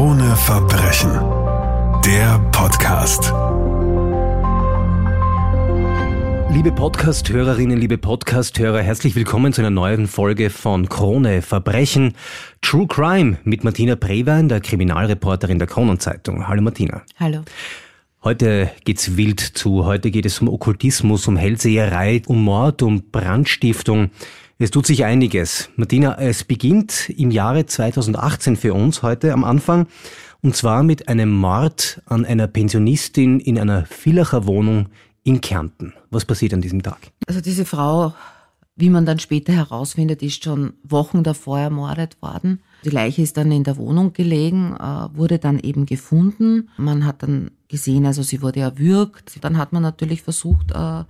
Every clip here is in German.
Krone Verbrechen. Der Podcast. Liebe Podcast-Hörerinnen, liebe Podcast-Hörer, herzlich willkommen zu einer neuen Folge von Krone Verbrechen. True Crime mit Martina Brewein, der Kriminalreporterin der Kronenzeitung. Hallo Martina. Hallo. Heute geht's wild zu. Heute geht es um Okkultismus, um Hellseherei, um Mord, um Brandstiftung. Es tut sich einiges. Martina, es beginnt im Jahre 2018 für uns heute am Anfang. Und zwar mit einem Mord an einer Pensionistin in einer Villacher Wohnung in Kärnten. Was passiert an diesem Tag? Also diese Frau, wie man dann später herausfindet, ist schon Wochen davor ermordet worden. Die Leiche ist dann in der Wohnung gelegen, äh, wurde dann eben gefunden. Man hat dann gesehen, also sie wurde erwürgt. Dann hat man natürlich versucht, äh,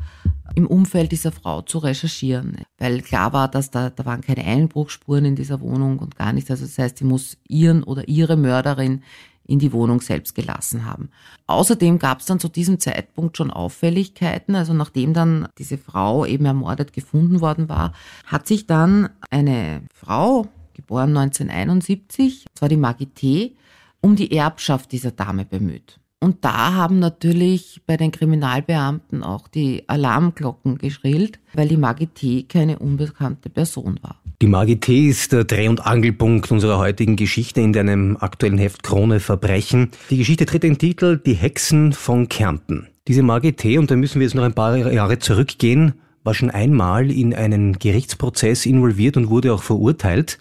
im Umfeld dieser Frau zu recherchieren, weil klar war, dass da, da waren keine Einbruchspuren in dieser Wohnung und gar nichts. Also das heißt, sie muss ihren oder ihre Mörderin in die Wohnung selbst gelassen haben. Außerdem gab es dann zu diesem Zeitpunkt schon Auffälligkeiten. Also nachdem dann diese Frau eben ermordet gefunden worden war, hat sich dann eine Frau, geboren 1971, zwar die Magité, um die Erbschaft dieser Dame bemüht. Und da haben natürlich bei den Kriminalbeamten auch die Alarmglocken geschrillt, weil die Maggie T. keine unbekannte Person war. Die Maggie T. ist der Dreh- und Angelpunkt unserer heutigen Geschichte in deinem aktuellen Heft Krone Verbrechen. Die Geschichte tritt den Titel Die Hexen von Kärnten. Diese Maggie T., und da müssen wir jetzt noch ein paar Jahre zurückgehen, war schon einmal in einen Gerichtsprozess involviert und wurde auch verurteilt.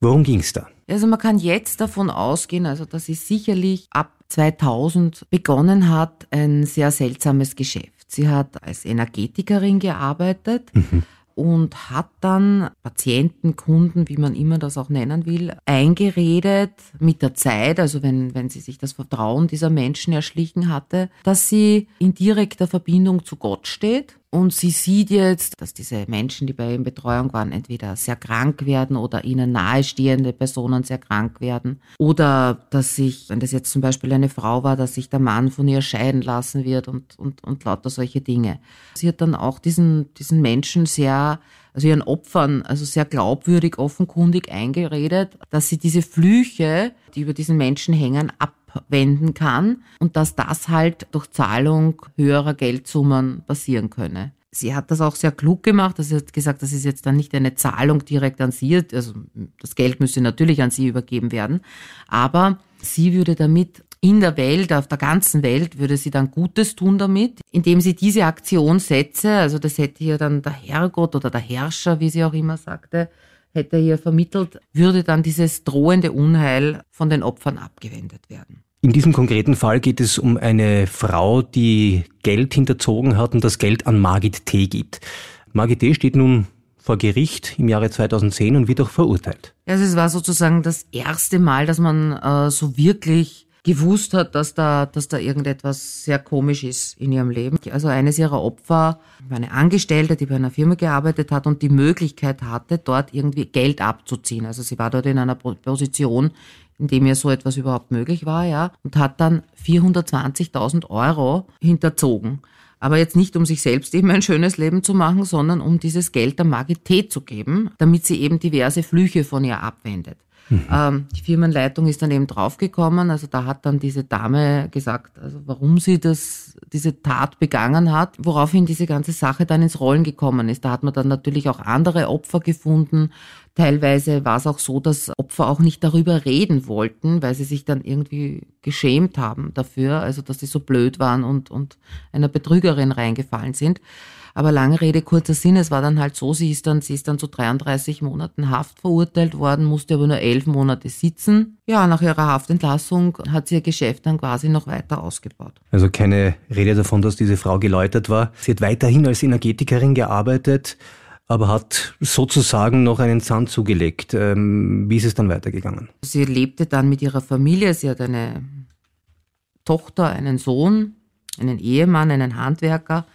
Worum ging's da? Also man kann jetzt davon ausgehen, also dass sie sicherlich ab 2000 begonnen hat, ein sehr seltsames Geschäft. Sie hat als Energetikerin gearbeitet. Mhm und hat dann Patienten, Kunden, wie man immer das auch nennen will, eingeredet mit der Zeit, also wenn, wenn sie sich das Vertrauen dieser Menschen erschlichen hatte, dass sie in direkter Verbindung zu Gott steht und sie sieht jetzt, dass diese Menschen, die bei ihr in Betreuung waren, entweder sehr krank werden oder ihnen nahestehende Personen sehr krank werden. Oder dass sich, wenn das jetzt zum Beispiel eine Frau war, dass sich der Mann von ihr scheiden lassen wird und, und, und lauter solche Dinge. Sie hat dann auch diesen, diesen Menschen sehr, also ihren Opfern, also sehr glaubwürdig, offenkundig eingeredet, dass sie diese Flüche, die über diesen Menschen hängen, ab abwenden kann und dass das halt durch Zahlung höherer Geldsummen passieren könne. Sie hat das auch sehr klug gemacht. Also sie hat gesagt, das ist jetzt dann nicht eine Zahlung direkt an sie. Also das Geld müsse natürlich an sie übergeben werden. Aber sie würde damit in der Welt, auf der ganzen Welt, würde sie dann Gutes tun damit, indem sie diese Aktion setze. Also das hätte hier dann der Herrgott oder der Herrscher, wie sie auch immer sagte, hätte hier vermittelt, würde dann dieses drohende Unheil von den Opfern abgewendet werden. In diesem konkreten Fall geht es um eine Frau, die Geld hinterzogen hat und das Geld an Margit T. gibt. Margit T. steht nun vor Gericht im Jahre 2010 und wird auch verurteilt. Also es war sozusagen das erste Mal, dass man äh, so wirklich gewusst hat, dass da, dass da irgendetwas sehr komisch ist in ihrem Leben. Also eines ihrer Opfer war eine Angestellte, die bei einer Firma gearbeitet hat und die Möglichkeit hatte, dort irgendwie Geld abzuziehen. Also sie war dort in einer Position, in dem ihr so etwas überhaupt möglich war, ja, und hat dann 420.000 Euro hinterzogen. Aber jetzt nicht, um sich selbst eben ein schönes Leben zu machen, sondern um dieses Geld der Magität zu geben, damit sie eben diverse Flüche von ihr abwendet. Mhm. Ähm, die Firmenleitung ist dann eben draufgekommen. Also da hat dann diese Dame gesagt, also warum sie das, diese Tat begangen hat, woraufhin diese ganze Sache dann ins Rollen gekommen ist. Da hat man dann natürlich auch andere Opfer gefunden. Teilweise war es auch so, dass Opfer auch nicht darüber reden wollten, weil sie sich dann irgendwie geschämt haben dafür, also dass sie so blöd waren und, und einer Betrügerin reingefallen sind. Aber lange Rede, kurzer Sinn, es war dann halt so, sie ist dann, sie ist dann zu 33 Monaten Haft verurteilt worden, musste aber nur elf Monate sitzen. Ja, nach ihrer Haftentlassung hat sie ihr Geschäft dann quasi noch weiter ausgebaut. Also keine Rede davon, dass diese Frau geläutert war. Sie hat weiterhin als Energetikerin gearbeitet aber hat sozusagen noch einen Zahn zugelegt. Ähm, wie ist es dann weitergegangen? Sie lebte dann mit ihrer Familie. Sie hat eine Tochter, einen Sohn, einen Ehemann, einen Handwerker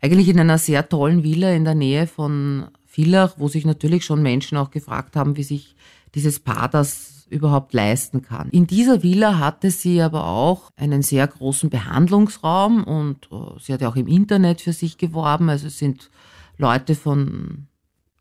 eigentlich in einer sehr tollen Villa in der Nähe von Villach, wo sich natürlich schon Menschen auch gefragt haben, wie sich dieses Paar das überhaupt leisten kann. In dieser Villa hatte sie aber auch einen sehr großen Behandlungsraum und äh, sie hat ja auch im Internet für sich geworben. Also es sind Leute von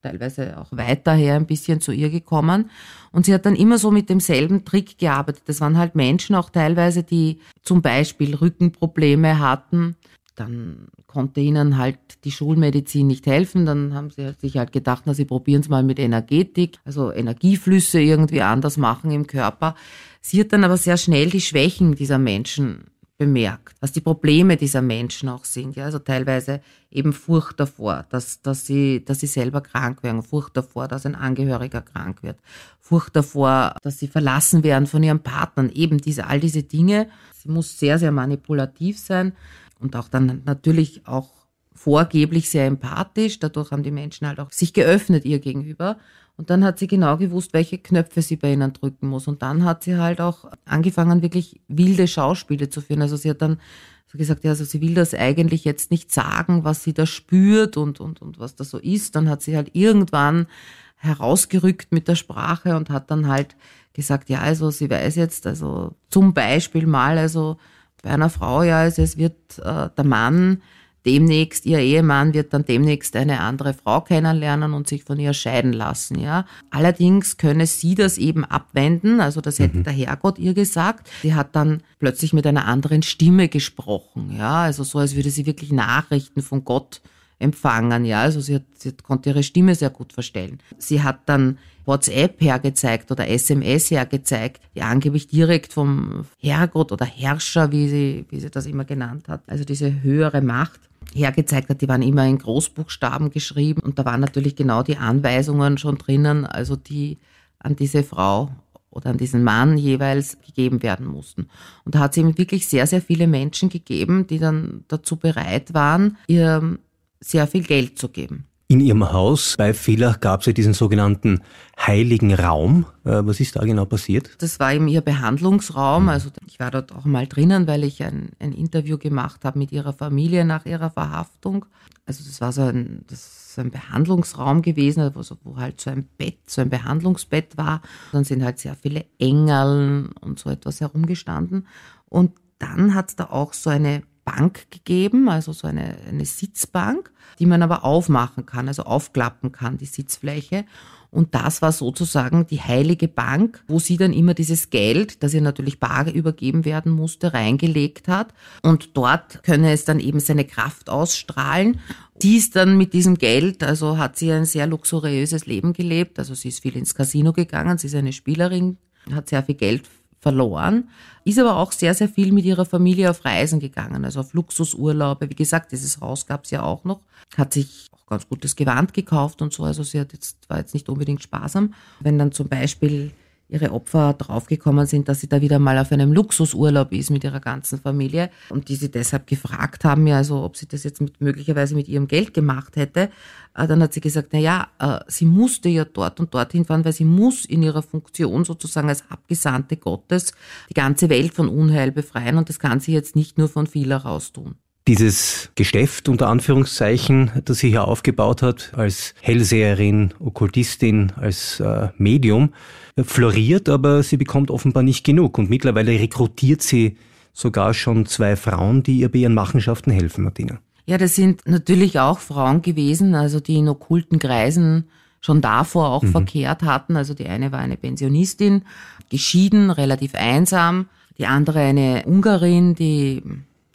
teilweise auch weiterher ein bisschen zu ihr gekommen. Und sie hat dann immer so mit demselben Trick gearbeitet. Das waren halt Menschen auch teilweise, die zum Beispiel Rückenprobleme hatten. Dann konnte ihnen halt die Schulmedizin nicht helfen. Dann haben sie sich halt gedacht, na, sie probieren es mal mit Energetik, also Energieflüsse irgendwie anders machen im Körper. Sie hat dann aber sehr schnell die Schwächen dieser Menschen bemerkt, was die Probleme dieser Menschen auch sind. Ja, also teilweise eben Furcht davor, dass, dass, sie, dass sie selber krank werden, Furcht davor, dass ein Angehöriger krank wird, Furcht davor, dass sie verlassen werden von ihren Partnern, eben diese, all diese Dinge. Sie muss sehr, sehr manipulativ sein und auch dann natürlich auch vorgeblich sehr empathisch. Dadurch haben die Menschen halt auch sich geöffnet ihr gegenüber. Und dann hat sie genau gewusst, welche Knöpfe sie bei ihnen drücken muss. Und dann hat sie halt auch angefangen, wirklich wilde Schauspiele zu führen. Also sie hat dann so gesagt, ja, also sie will das eigentlich jetzt nicht sagen, was sie da spürt und, und, und was das so ist. Dann hat sie halt irgendwann herausgerückt mit der Sprache und hat dann halt gesagt, ja, also sie weiß jetzt, also zum Beispiel mal, also bei einer Frau, ja, also es wird äh, der Mann demnächst, ihr Ehemann wird dann demnächst eine andere Frau kennenlernen und sich von ihr scheiden lassen, ja. Allerdings könne sie das eben abwenden, also das hätte mhm. der Herrgott ihr gesagt. Sie hat dann plötzlich mit einer anderen Stimme gesprochen, ja, also so, als würde sie wirklich Nachrichten von Gott empfangen, ja, also sie, hat, sie konnte ihre Stimme sehr gut verstellen. Sie hat dann WhatsApp hergezeigt oder SMS hergezeigt, die angeblich direkt vom Herrgott oder Herrscher, wie sie, wie sie das immer genannt hat, also diese höhere Macht hergezeigt hat, die waren immer in Großbuchstaben geschrieben und da waren natürlich genau die Anweisungen schon drinnen, also die an diese Frau oder an diesen Mann jeweils gegeben werden mussten. Und da hat es eben wirklich sehr, sehr viele Menschen gegeben, die dann dazu bereit waren, ihr sehr viel Geld zu geben. In Ihrem Haus bei Villach gab es ja diesen sogenannten heiligen Raum. Äh, was ist da genau passiert? Das war eben Ihr Behandlungsraum. Mhm. Also ich war dort auch mal drinnen, weil ich ein, ein Interview gemacht habe mit Ihrer Familie nach Ihrer Verhaftung. Also das war so ein, das ein Behandlungsraum gewesen, also wo halt so ein Bett, so ein Behandlungsbett war. Dann sind halt sehr viele Engeln und so etwas herumgestanden. Und dann hat es da auch so eine Bank gegeben, also so eine, eine Sitzbank, die man aber aufmachen kann, also aufklappen kann, die Sitzfläche. Und das war sozusagen die heilige Bank, wo sie dann immer dieses Geld, das ihr natürlich bar übergeben werden musste, reingelegt hat. Und dort könne es dann eben seine Kraft ausstrahlen. Sie ist dann mit diesem Geld, also hat sie ein sehr luxuriöses Leben gelebt. Also sie ist viel ins Casino gegangen, sie ist eine Spielerin, hat sehr viel Geld verloren, ist aber auch sehr, sehr viel mit ihrer Familie auf Reisen gegangen, also auf Luxusurlaube. Wie gesagt, dieses Haus gab es ja auch noch, hat sich auch ganz gutes Gewand gekauft und so, also sie hat jetzt, war jetzt nicht unbedingt sparsam. Wenn dann zum Beispiel ihre Opfer draufgekommen sind, dass sie da wieder mal auf einem Luxusurlaub ist mit ihrer ganzen Familie und die sie deshalb gefragt haben, ja, also ob sie das jetzt mit, möglicherweise mit ihrem Geld gemacht hätte. Äh, dann hat sie gesagt, na ja, äh, sie musste ja dort und dorthin fahren, weil sie muss in ihrer Funktion sozusagen als Abgesandte Gottes die ganze Welt von Unheil befreien und das kann sie jetzt nicht nur von viel heraus tun. Dieses Geschäft unter Anführungszeichen, das sie hier aufgebaut hat, als Hellseherin, Okkultistin, als äh, Medium, floriert, aber sie bekommt offenbar nicht genug. Und mittlerweile rekrutiert sie sogar schon zwei Frauen, die ihr bei ihren Machenschaften helfen, Martina. Ja, das sind natürlich auch Frauen gewesen, also die in okkulten Kreisen schon davor auch mhm. verkehrt hatten. Also die eine war eine Pensionistin, geschieden, relativ einsam. Die andere eine Ungarin, die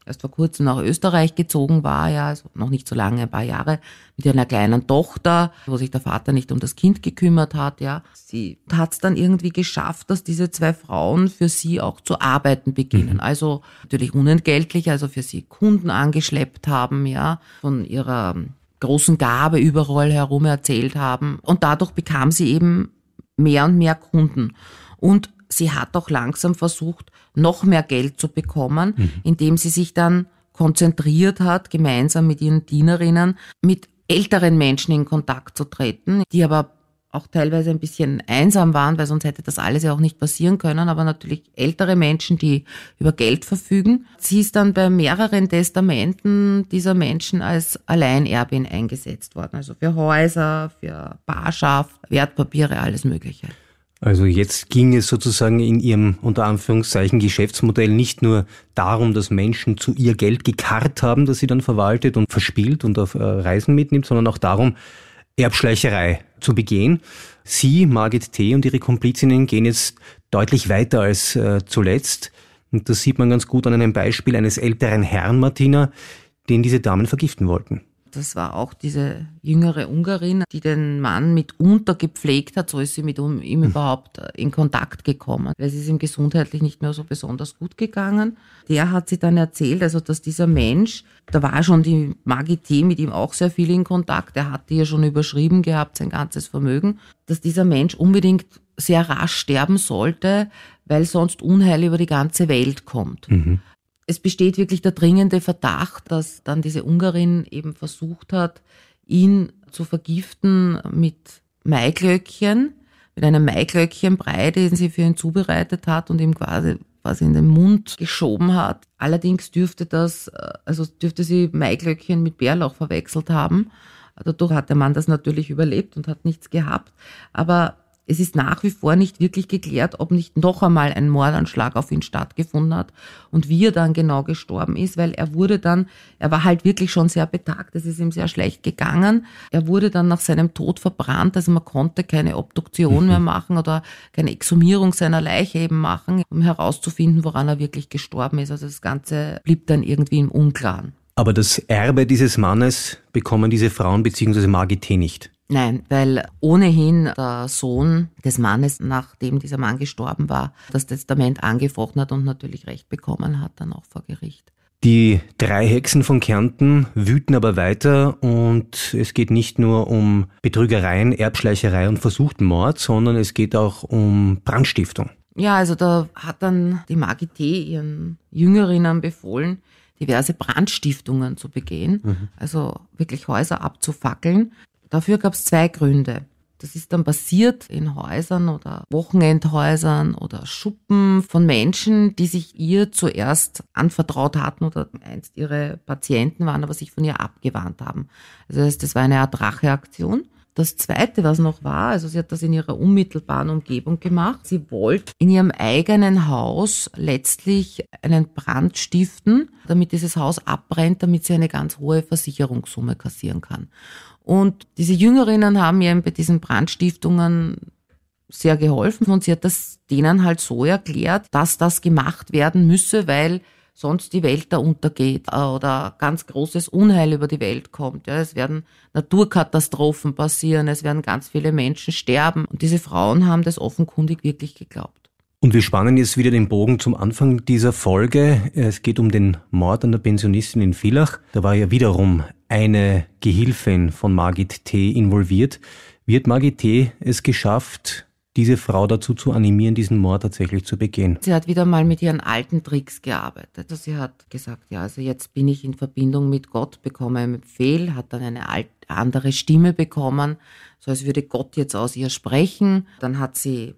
erst vor kurzem nach Österreich gezogen war, ja, also noch nicht so lange, ein paar Jahre, mit einer kleinen Tochter, wo sich der Vater nicht um das Kind gekümmert hat, ja. Sie hat es dann irgendwie geschafft, dass diese zwei Frauen für sie auch zu arbeiten beginnen. Mhm. Also natürlich unentgeltlich, also für sie Kunden angeschleppt haben, ja, von ihrer großen Gabe überall herum erzählt haben. Und dadurch bekam sie eben mehr und mehr Kunden. Und sie hat auch langsam versucht, noch mehr Geld zu bekommen, mhm. indem sie sich dann konzentriert hat, gemeinsam mit ihren Dienerinnen mit älteren Menschen in Kontakt zu treten, die aber auch teilweise ein bisschen einsam waren, weil sonst hätte das alles ja auch nicht passieren können, aber natürlich ältere Menschen, die über Geld verfügen. Sie ist dann bei mehreren Testamenten dieser Menschen als Alleinerbin eingesetzt worden, also für Häuser, für Barschaft, Wertpapiere, alles Mögliche. Also jetzt ging es sozusagen in ihrem unter Anführungszeichen Geschäftsmodell nicht nur darum, dass Menschen zu ihr Geld gekarrt haben, das sie dann verwaltet und verspielt und auf äh, Reisen mitnimmt, sondern auch darum, Erbschleicherei zu begehen. Sie, Margit T. und ihre Komplizinnen gehen jetzt deutlich weiter als äh, zuletzt. Und das sieht man ganz gut an einem Beispiel eines älteren Herrn, Martina, den diese Damen vergiften wollten. Das war auch diese jüngere Ungarin, die den Mann mitunter gepflegt hat. So ist sie mit ihm hm. überhaupt in Kontakt gekommen. Weil es ist ihm gesundheitlich nicht mehr so besonders gut gegangen. Der hat sie dann erzählt, also dass dieser Mensch, da war schon die Magité mit ihm auch sehr viel in Kontakt. Er hatte ja schon überschrieben gehabt, sein ganzes Vermögen, dass dieser Mensch unbedingt sehr rasch sterben sollte, weil sonst Unheil über die ganze Welt kommt. Mhm es besteht wirklich der dringende Verdacht, dass dann diese Ungarin eben versucht hat, ihn zu vergiften mit Maiglöckchen, mit einem Maiglöckchenbrei, den sie für ihn zubereitet hat und ihm quasi quasi in den Mund geschoben hat. Allerdings dürfte das, also dürfte sie Maiglöckchen mit Bärlauch verwechselt haben. Dadurch hat der Mann das natürlich überlebt und hat nichts gehabt. Aber es ist nach wie vor nicht wirklich geklärt, ob nicht noch einmal ein Mordanschlag auf ihn stattgefunden hat und wie er dann genau gestorben ist, weil er wurde dann, er war halt wirklich schon sehr betagt, es ist ihm sehr schlecht gegangen. Er wurde dann nach seinem Tod verbrannt, also man konnte keine Obduktion mehr mhm. machen oder keine Exhumierung seiner Leiche eben machen, um herauszufinden, woran er wirklich gestorben ist. Also das Ganze blieb dann irgendwie im Unklaren. Aber das Erbe dieses Mannes bekommen diese Frauen bzw. Margit nicht. Nein, weil ohnehin der Sohn des Mannes, nachdem dieser Mann gestorben war, das Testament angefochten hat und natürlich Recht bekommen hat, dann auch vor Gericht. Die drei Hexen von Kärnten wüten aber weiter und es geht nicht nur um Betrügereien, Erbschleicherei und versuchten Mord, sondern es geht auch um Brandstiftung. Ja, also da hat dann die Magité ihren Jüngerinnen befohlen, diverse Brandstiftungen zu begehen, mhm. also wirklich Häuser abzufackeln. Dafür gab es zwei Gründe. Das ist dann passiert in Häusern oder Wochenendhäusern oder Schuppen von Menschen, die sich ihr zuerst anvertraut hatten oder einst ihre Patienten waren, aber sich von ihr abgewandt haben. Also das, das war eine Art Racheaktion. Das Zweite, was noch war, also sie hat das in ihrer unmittelbaren Umgebung gemacht. Sie wollte in ihrem eigenen Haus letztlich einen Brand stiften, damit dieses Haus abbrennt, damit sie eine ganz hohe Versicherungssumme kassieren kann. Und diese Jüngerinnen haben ihr bei diesen Brandstiftungen sehr geholfen und sie hat das denen halt so erklärt, dass das gemacht werden müsse, weil sonst die Welt da untergeht äh, oder ganz großes Unheil über die Welt kommt. Ja, es werden Naturkatastrophen passieren, es werden ganz viele Menschen sterben und diese Frauen haben das offenkundig wirklich geglaubt. Und wir spannen jetzt wieder den Bogen zum Anfang dieser Folge. Es geht um den Mord an der Pensionistin in Villach. Da war ja wiederum eine Gehilfin von Margit T. involviert. Wie hat Margit T. es geschafft, diese Frau dazu zu animieren, diesen Mord tatsächlich zu begehen? Sie hat wieder mal mit ihren alten Tricks gearbeitet. Also sie hat gesagt, ja, also jetzt bin ich in Verbindung mit Gott, bekomme einen Befehl, hat dann eine alt, andere Stimme bekommen, so als würde Gott jetzt aus ihr sprechen. Dann hat sie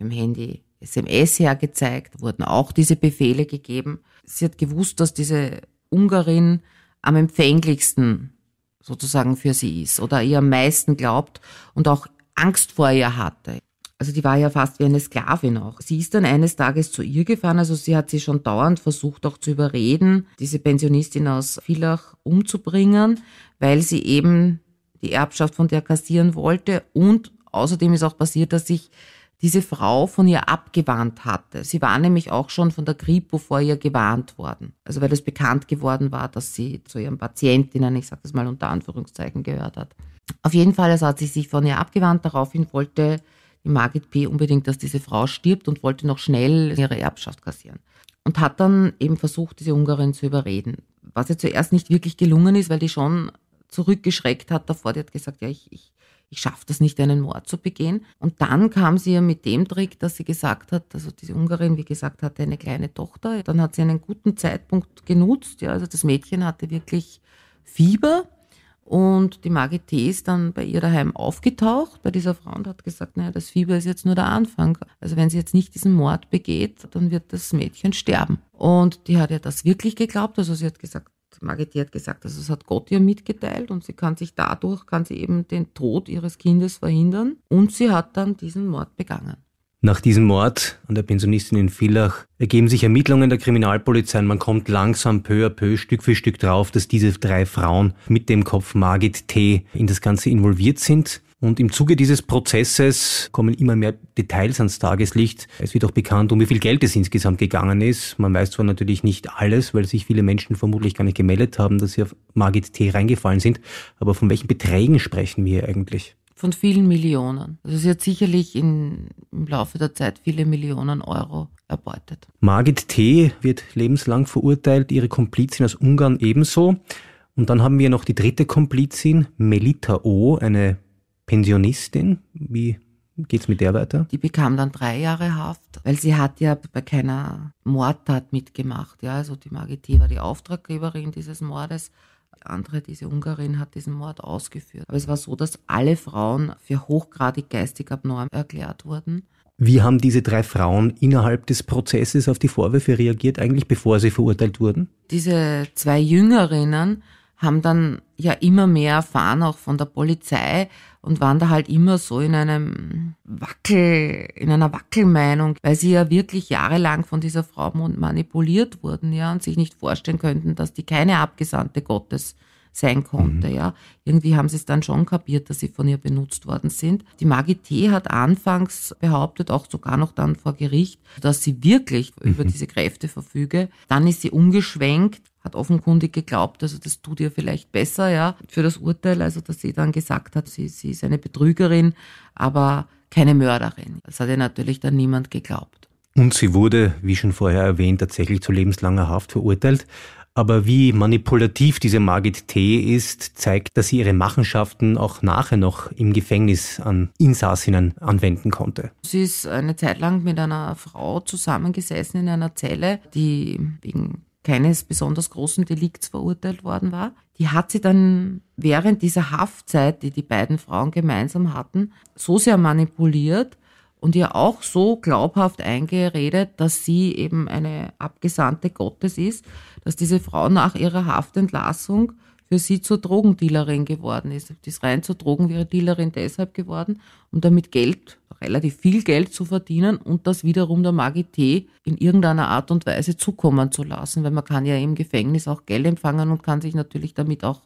im Handy SMS hergezeigt, wurden auch diese Befehle gegeben. Sie hat gewusst, dass diese Ungarin am empfänglichsten sozusagen für sie ist oder ihr am meisten glaubt und auch Angst vor ihr hatte. Also die war ja fast wie eine Sklavin auch. Sie ist dann eines Tages zu ihr gefahren, also sie hat sie schon dauernd versucht auch zu überreden, diese Pensionistin aus Villach umzubringen, weil sie eben die Erbschaft von der kassieren wollte und außerdem ist auch passiert, dass sich diese Frau von ihr abgewarnt hatte. Sie war nämlich auch schon von der Kripo vor ihr gewarnt worden. Also weil es bekannt geworden war, dass sie zu ihren Patientinnen, ich sage das mal unter Anführungszeichen, gehört hat. Auf jeden Fall also hat sie sich von ihr abgewandt. Daraufhin wollte die Margit P. unbedingt, dass diese Frau stirbt und wollte noch schnell ihre Erbschaft kassieren. Und hat dann eben versucht, diese Ungarin zu überreden. Was ihr zuerst nicht wirklich gelungen ist, weil die schon zurückgeschreckt hat davor. Die hat gesagt, ja, ich, ich ich schaffe das nicht, einen Mord zu begehen. Und dann kam sie ja mit dem Trick, dass sie gesagt hat, also diese Ungarin, wie gesagt, hatte eine kleine Tochter. Dann hat sie einen guten Zeitpunkt genutzt. Ja, also das Mädchen hatte wirklich Fieber. Und die Margit T. ist dann bei ihr daheim aufgetaucht, bei dieser Frau, und hat gesagt, naja, das Fieber ist jetzt nur der Anfang. Also wenn sie jetzt nicht diesen Mord begeht, dann wird das Mädchen sterben. Und die hat ja das wirklich geglaubt. Also sie hat gesagt, Margit hat gesagt, also es hat Gott ihr mitgeteilt und sie kann sich dadurch, kann sie eben den Tod ihres Kindes verhindern und sie hat dann diesen Mord begangen. Nach diesem Mord an der Pensionistin in Villach ergeben sich Ermittlungen der Kriminalpolizei und man kommt langsam peu à peu, Stück für Stück drauf, dass diese drei Frauen mit dem Kopf Margit T. in das Ganze involviert sind. Und im Zuge dieses Prozesses kommen immer mehr Details ans Tageslicht. Es wird auch bekannt, um wie viel Geld es insgesamt gegangen ist. Man weiß zwar natürlich nicht alles, weil sich viele Menschen vermutlich gar nicht gemeldet haben, dass sie auf Margit T. reingefallen sind. Aber von welchen Beträgen sprechen wir eigentlich? von vielen Millionen. Also sie hat sicherlich in, im Laufe der Zeit viele Millionen Euro erbeutet. Margit T. wird lebenslang verurteilt, ihre Komplizin aus Ungarn ebenso. Und dann haben wir noch die dritte Komplizin, Melita O., eine Pensionistin. Wie geht's mit der weiter? Die bekam dann drei Jahre Haft, weil sie hat ja bei keiner Mordtat mitgemacht. Ja, also die Margit war die Auftraggeberin dieses Mordes andere, diese Ungarin, hat diesen Mord ausgeführt. Aber es war so, dass alle Frauen für hochgradig geistig abnorm erklärt wurden. Wie haben diese drei Frauen innerhalb des Prozesses auf die Vorwürfe reagiert, eigentlich bevor sie verurteilt wurden? Diese zwei Jüngerinnen haben dann ja immer mehr erfahren, auch von der Polizei und waren da halt immer so in einem Wackel, in einer Wackelmeinung, weil sie ja wirklich jahrelang von dieser Frau manipuliert wurden, ja, und sich nicht vorstellen könnten, dass die keine Abgesandte Gottes sein konnte, mhm. ja. Irgendwie haben sie es dann schon kapiert, dass sie von ihr benutzt worden sind. Die Maggie T. hat anfangs behauptet, auch sogar noch dann vor Gericht, dass sie wirklich mhm. über diese Kräfte verfüge. Dann ist sie umgeschwenkt, hat offenkundig geglaubt, also das tut ihr vielleicht besser, ja, für das Urteil, also dass sie dann gesagt hat, sie, sie ist eine Betrügerin, aber keine Mörderin. Das hat ihr natürlich dann niemand geglaubt. Und sie wurde, wie schon vorher erwähnt, tatsächlich zu lebenslanger Haft verurteilt. Aber wie manipulativ diese Margit T. ist, zeigt, dass sie ihre Machenschaften auch nachher noch im Gefängnis an Insassinnen anwenden konnte. Sie ist eine Zeit lang mit einer Frau zusammengesessen in einer Zelle, die wegen keines besonders großen Delikts verurteilt worden war. Die hat sie dann während dieser Haftzeit, die die beiden Frauen gemeinsam hatten, so sehr manipuliert, und ihr auch so glaubhaft eingeredet, dass sie eben eine Abgesandte Gottes ist, dass diese Frau nach ihrer Haftentlassung für sie zur Drogendealerin geworden ist. Die ist rein zur Drogendealerin deshalb geworden, um damit Geld, relativ viel Geld zu verdienen und das wiederum der Magité in irgendeiner Art und Weise zukommen zu lassen, weil man kann ja im Gefängnis auch Geld empfangen und kann sich natürlich damit auch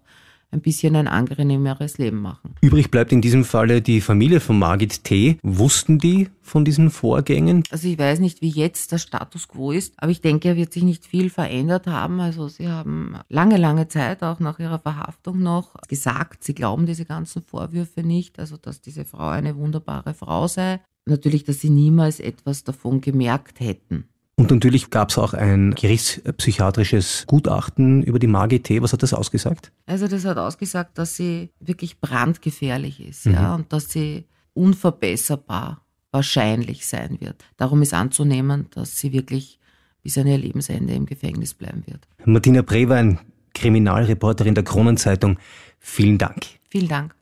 ein bisschen ein angenehmeres Leben machen. Übrig bleibt in diesem Falle die Familie von Margit T. Wussten die von diesen Vorgängen? Also ich weiß nicht, wie jetzt der Status quo ist, aber ich denke, er wird sich nicht viel verändert haben. Also sie haben lange, lange Zeit, auch nach ihrer Verhaftung noch, gesagt, sie glauben diese ganzen Vorwürfe nicht, also dass diese Frau eine wunderbare Frau sei. Natürlich, dass sie niemals etwas davon gemerkt hätten. Und natürlich gab es auch ein gerichtspsychiatrisches Gutachten über die Magit. Was hat das ausgesagt? Also das hat ausgesagt, dass sie wirklich brandgefährlich ist, mhm. ja, und dass sie unverbesserbar wahrscheinlich sein wird. Darum ist anzunehmen, dass sie wirklich bis an ihr Lebensende im Gefängnis bleiben wird. Martina Brewein, Kriminalreporterin der Kronenzeitung, vielen Dank. Vielen Dank.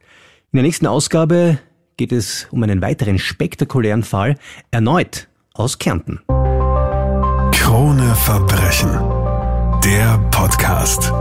In der nächsten Ausgabe geht es um einen weiteren spektakulären Fall, erneut aus Kärnten. Krone Verbrechen. Der Podcast.